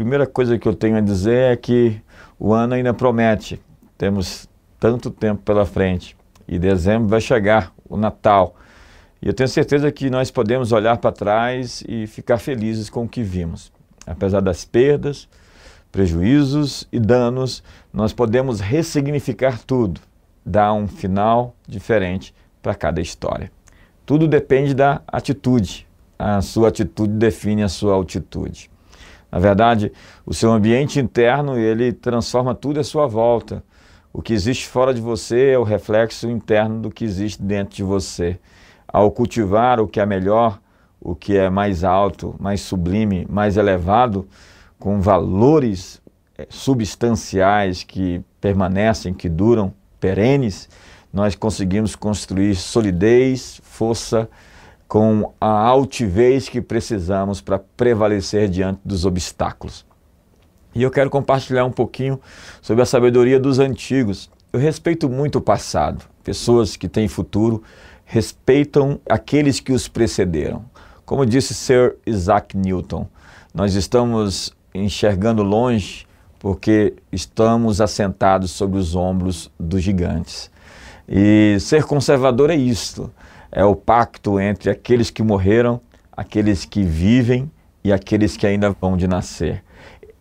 primeira coisa que eu tenho a dizer é que o ano ainda promete. Temos tanto tempo pela frente. E dezembro vai chegar, o Natal. E eu tenho certeza que nós podemos olhar para trás e ficar felizes com o que vimos. Apesar das perdas, prejuízos e danos, nós podemos ressignificar tudo, dar um final diferente para cada história. Tudo depende da atitude. A sua atitude define a sua altitude. Na verdade, o seu ambiente interno, ele transforma tudo à sua volta. O que existe fora de você é o reflexo interno do que existe dentro de você. Ao cultivar o que é melhor, o que é mais alto, mais sublime, mais elevado, com valores eh, substanciais que permanecem, que duram, perenes, nós conseguimos construir solidez, força, com a altivez que precisamos para prevalecer diante dos obstáculos. E eu quero compartilhar um pouquinho sobre a sabedoria dos antigos. Eu respeito muito o passado. Pessoas que têm futuro respeitam aqueles que os precederam. Como disse Sir Isaac Newton, nós estamos enxergando longe porque estamos assentados sobre os ombros dos gigantes. E ser conservador é isto é o pacto entre aqueles que morreram, aqueles que vivem e aqueles que ainda vão de nascer.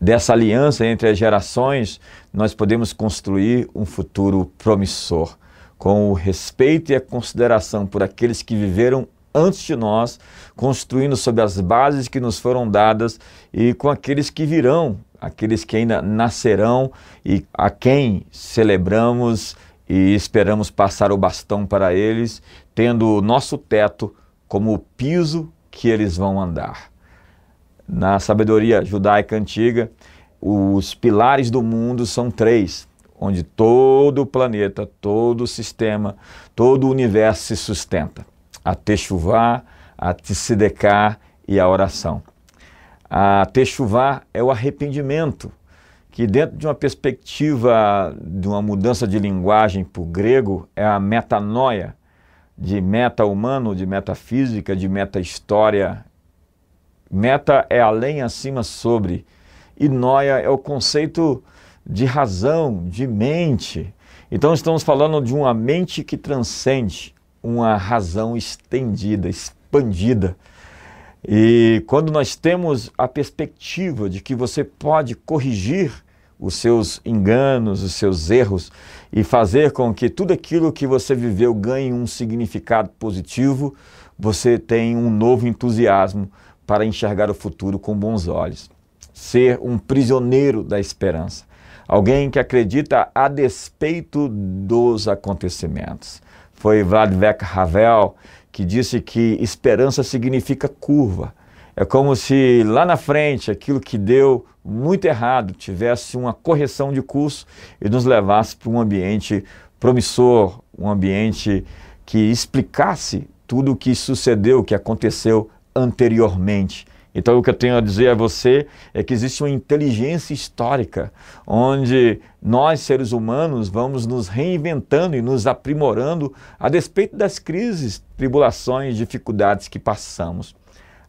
Dessa aliança entre as gerações, nós podemos construir um futuro promissor, com o respeito e a consideração por aqueles que viveram antes de nós, construindo sobre as bases que nos foram dadas e com aqueles que virão, aqueles que ainda nascerão e a quem celebramos e esperamos passar o bastão para eles, tendo o nosso teto como o piso que eles vão andar. Na sabedoria judaica antiga, os pilares do mundo são três, onde todo o planeta, todo o sistema, todo o universo se sustenta: a Teshuvah, a Tzedekah e a oração. A Teshuvah é o arrependimento, que dentro de uma perspectiva de uma mudança de linguagem para o grego é a metanoia, de meta-humano, de metafísica, de meta-história. Meta é além, acima, sobre. E noia é o conceito de razão, de mente. Então estamos falando de uma mente que transcende, uma razão estendida, expandida. E quando nós temos a perspectiva de que você pode corrigir os seus enganos, os seus erros e fazer com que tudo aquilo que você viveu ganhe um significado positivo, você tem um novo entusiasmo para enxergar o futuro com bons olhos. Ser um prisioneiro da esperança. Alguém que acredita a despeito dos acontecimentos. Foi Vladimir Havel que disse que esperança significa curva é como se lá na frente aquilo que deu muito errado tivesse uma correção de curso e nos levasse para um ambiente promissor, um ambiente que explicasse tudo o que sucedeu, o que aconteceu anteriormente. Então, o que eu tenho a dizer a você é que existe uma inteligência histórica, onde nós, seres humanos, vamos nos reinventando e nos aprimorando a despeito das crises, tribulações, dificuldades que passamos.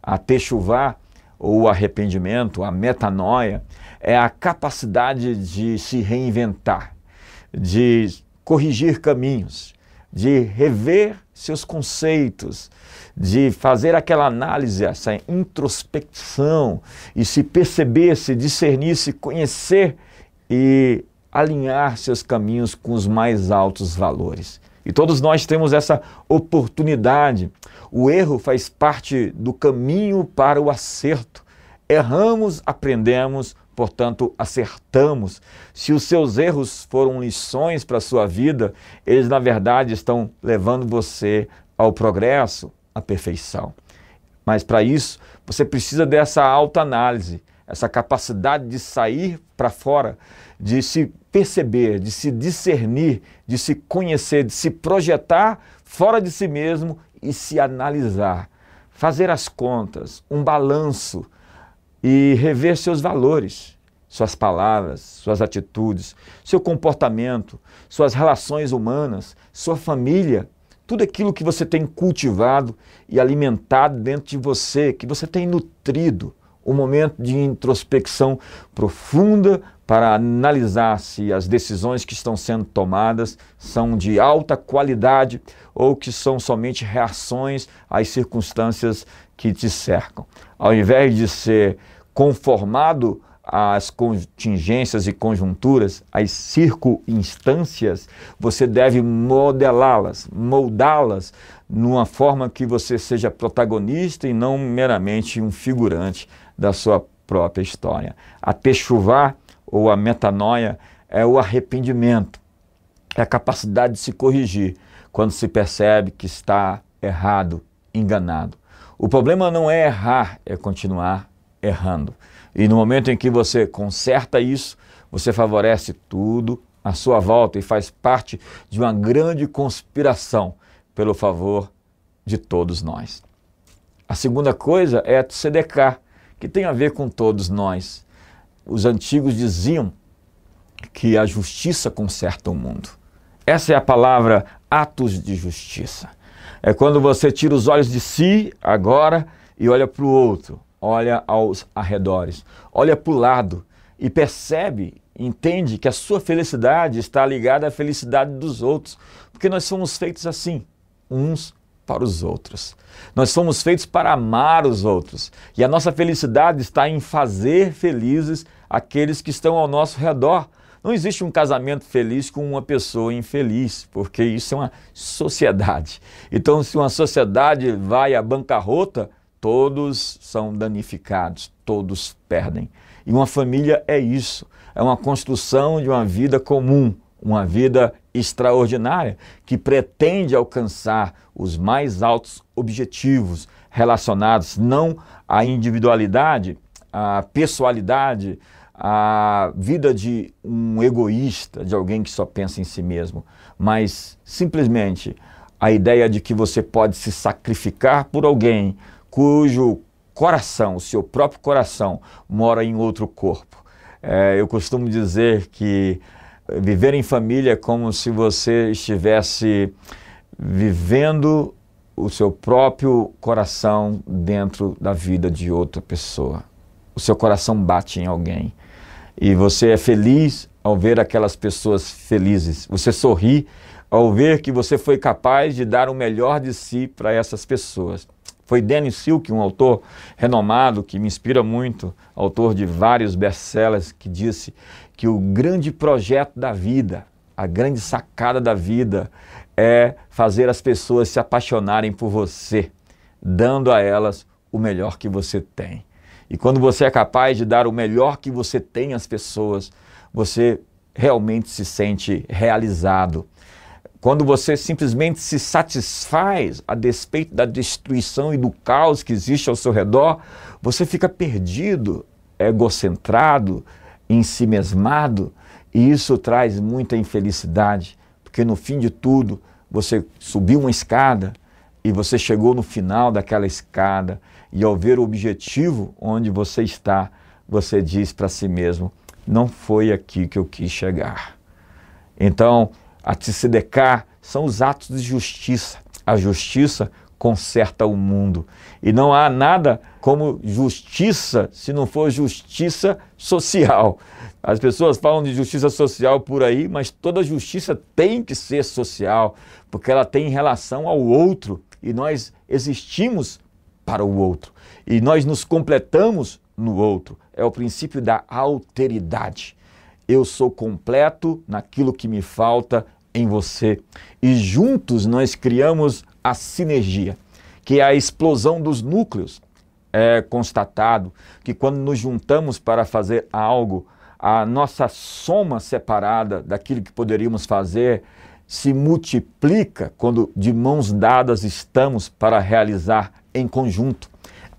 A techuvá, ou arrependimento, a metanoia, é a capacidade de se reinventar, de corrigir caminhos, de rever seus conceitos, de fazer aquela análise, essa introspecção e se perceber, se discernir, se conhecer e alinhar seus caminhos com os mais altos valores. E todos nós temos essa oportunidade. O erro faz parte do caminho para o acerto. Erramos, aprendemos, portanto, acertamos. Se os seus erros foram lições para a sua vida, eles na verdade estão levando você ao progresso, à perfeição. Mas para isso, você precisa dessa autoanálise, essa capacidade de sair para fora, de se perceber, de se discernir, de se conhecer, de se projetar fora de si mesmo e se analisar. Fazer as contas, um balanço e rever seus valores, suas palavras, suas atitudes, seu comportamento, suas relações humanas, sua família, tudo aquilo que você tem cultivado e alimentado dentro de você, que você tem nutrido um momento de introspecção profunda para analisar se as decisões que estão sendo tomadas são de alta qualidade ou que são somente reações às circunstâncias que te cercam. Ao invés de ser conformado às contingências e conjunturas, às circunstâncias, você deve modelá-las, moldá-las numa forma que você seja protagonista e não meramente um figurante da sua própria história. A techuvá ou a metanoia é o arrependimento, é a capacidade de se corrigir quando se percebe que está errado, enganado. O problema não é errar, é continuar errando. E no momento em que você conserta isso, você favorece tudo à sua volta e faz parte de uma grande conspiração pelo favor de todos nós. A segunda coisa é a CDK, que tem a ver com todos nós. Os antigos diziam que a justiça conserta o mundo. Essa é a palavra atos de justiça. É quando você tira os olhos de si agora e olha para o outro, olha aos arredores, olha para o lado e percebe, entende que a sua felicidade está ligada à felicidade dos outros, porque nós somos feitos assim, uns para os outros. Nós somos feitos para amar os outros. E a nossa felicidade está em fazer felizes aqueles que estão ao nosso redor. Não existe um casamento feliz com uma pessoa infeliz, porque isso é uma sociedade. Então, se uma sociedade vai à bancarrota, todos são danificados, todos perdem. E uma família é isso, é uma construção de uma vida comum, uma vida extraordinária que pretende alcançar os mais altos objetivos relacionados não à individualidade, à pessoalidade, à vida de um egoísta, de alguém que só pensa em si mesmo, mas simplesmente a ideia de que você pode se sacrificar por alguém cujo coração, o seu próprio coração, mora em outro corpo. É, eu costumo dizer que viver em família é como se você estivesse vivendo o seu próprio coração dentro da vida de outra pessoa. O seu coração bate em alguém e você é feliz ao ver aquelas pessoas felizes. Você sorri ao ver que você foi capaz de dar o melhor de si para essas pessoas. Foi Dennis Silk, um autor renomado que me inspira muito, autor de vários best-sellers, que disse que o grande projeto da vida, a grande sacada da vida é fazer as pessoas se apaixonarem por você, dando a elas o melhor que você tem. E quando você é capaz de dar o melhor que você tem às pessoas, você realmente se sente realizado. Quando você simplesmente se satisfaz a despeito da destruição e do caos que existe ao seu redor, você fica perdido, egocentrado, em si mesmado, e isso traz muita infelicidade, porque no fim de tudo, você subiu uma escada e você chegou no final daquela escada, e ao ver o objetivo onde você está, você diz para si mesmo: não foi aqui que eu quis chegar. Então, a tzedekah são os atos de justiça. A justiça conserta o mundo. E não há nada como justiça se não for justiça social. As pessoas falam de justiça social por aí, mas toda justiça tem que ser social, porque ela tem relação ao outro e nós existimos para o outro e nós nos completamos no outro. É o princípio da alteridade. Eu sou completo naquilo que me falta em você. E juntos nós criamos a sinergia, que é a explosão dos núcleos. É constatado que quando nos juntamos para fazer algo, a nossa soma separada daquilo que poderíamos fazer se multiplica quando de mãos dadas estamos para realizar em conjunto.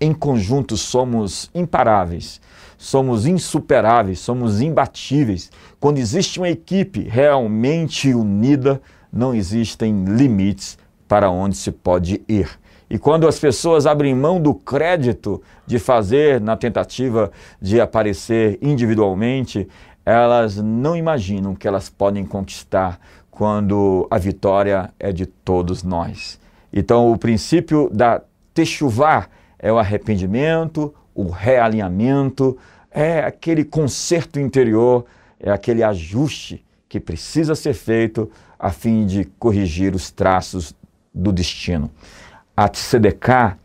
Em conjunto somos imparáveis somos insuperáveis, somos imbatíveis. Quando existe uma equipe realmente unida, não existem limites para onde se pode ir. E quando as pessoas abrem mão do crédito de fazer na tentativa de aparecer individualmente, elas não imaginam que elas podem conquistar quando a vitória é de todos nós. Então, o princípio da techuvá é o arrependimento, o realinhamento, é aquele conserto interior, é aquele ajuste que precisa ser feito a fim de corrigir os traços do destino. A tzedekah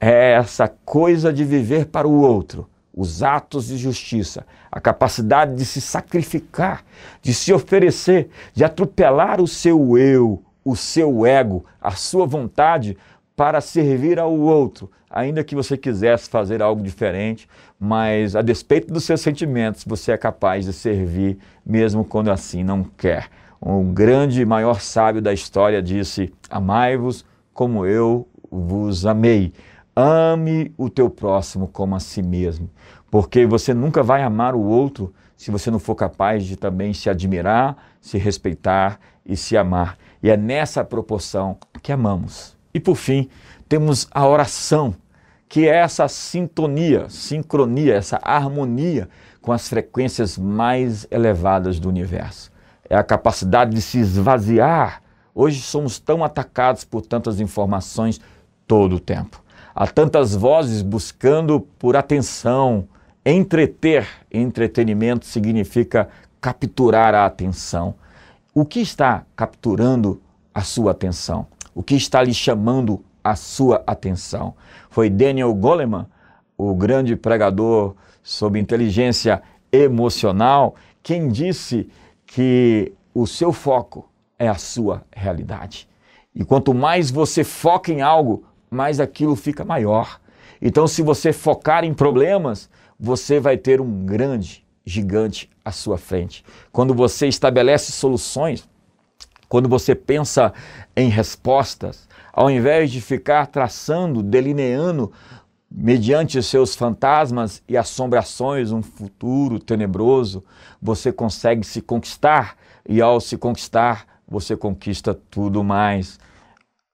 é essa coisa de viver para o outro, os atos de justiça, a capacidade de se sacrificar, de se oferecer, de atropelar o seu eu, o seu ego, a sua vontade para servir ao outro, ainda que você quisesse fazer algo diferente, mas a despeito dos seus sentimentos, você é capaz de servir mesmo quando assim não quer. Um grande e maior sábio da história disse: Amai-vos como eu vos amei. Ame o teu próximo como a si mesmo, porque você nunca vai amar o outro se você não for capaz de também se admirar, se respeitar e se amar. E é nessa proporção que amamos. E por fim, temos a oração, que é essa sintonia, sincronia, essa harmonia com as frequências mais elevadas do universo. É a capacidade de se esvaziar. Hoje somos tão atacados por tantas informações todo o tempo. Há tantas vozes buscando por atenção, entreter. Entretenimento significa capturar a atenção. O que está capturando a sua atenção? O que está lhe chamando a sua atenção. Foi Daniel Goleman, o grande pregador sobre inteligência emocional, quem disse que o seu foco é a sua realidade. E quanto mais você foca em algo, mais aquilo fica maior. Então, se você focar em problemas, você vai ter um grande gigante à sua frente. Quando você estabelece soluções, quando você pensa em respostas, ao invés de ficar traçando, delineando, mediante seus fantasmas e assombrações, um futuro tenebroso, você consegue se conquistar e ao se conquistar, você conquista tudo mais.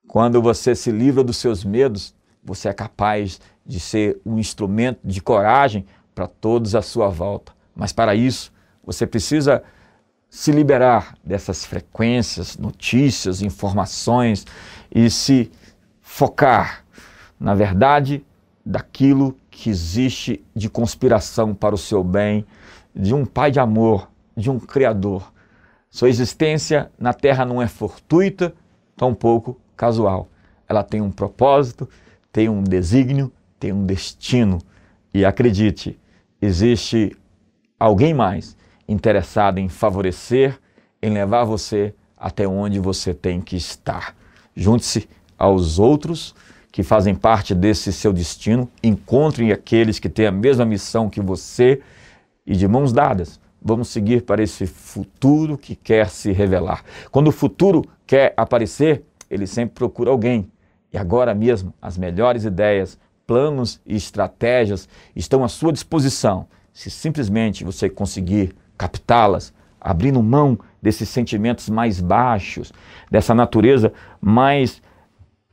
Quando você se livra dos seus medos, você é capaz de ser um instrumento de coragem para todos à sua volta. Mas para isso, você precisa se liberar dessas frequências, notícias, informações e se focar na verdade daquilo que existe de conspiração para o seu bem, de um Pai de amor, de um Criador. Sua existência na Terra não é fortuita, tampouco casual. Ela tem um propósito, tem um desígnio, tem um destino. E acredite, existe alguém mais interessado em favorecer, em levar você até onde você tem que estar. Junte-se aos outros que fazem parte desse seu destino, encontrem aqueles que têm a mesma missão que você e de mãos dadas vamos seguir para esse futuro que quer se revelar. Quando o futuro quer aparecer, ele sempre procura alguém. E agora mesmo, as melhores ideias, planos e estratégias estão à sua disposição. Se simplesmente você conseguir captá-las, abrindo mão desses sentimentos mais baixos, dessa natureza mais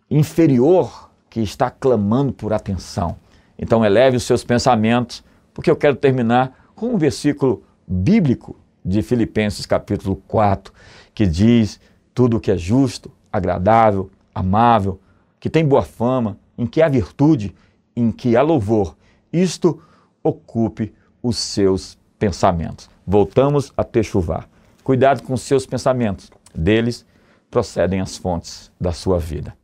inferior que está clamando por atenção. Então eleve os seus pensamentos, porque eu quero terminar com um versículo bíblico de Filipenses capítulo 4, que diz tudo o que é justo, agradável, amável, que tem boa fama, em que há virtude, em que há louvor, isto ocupe os seus pensamentos voltamos a chuvar. Cuidado com seus pensamentos, deles procedem as fontes da sua vida.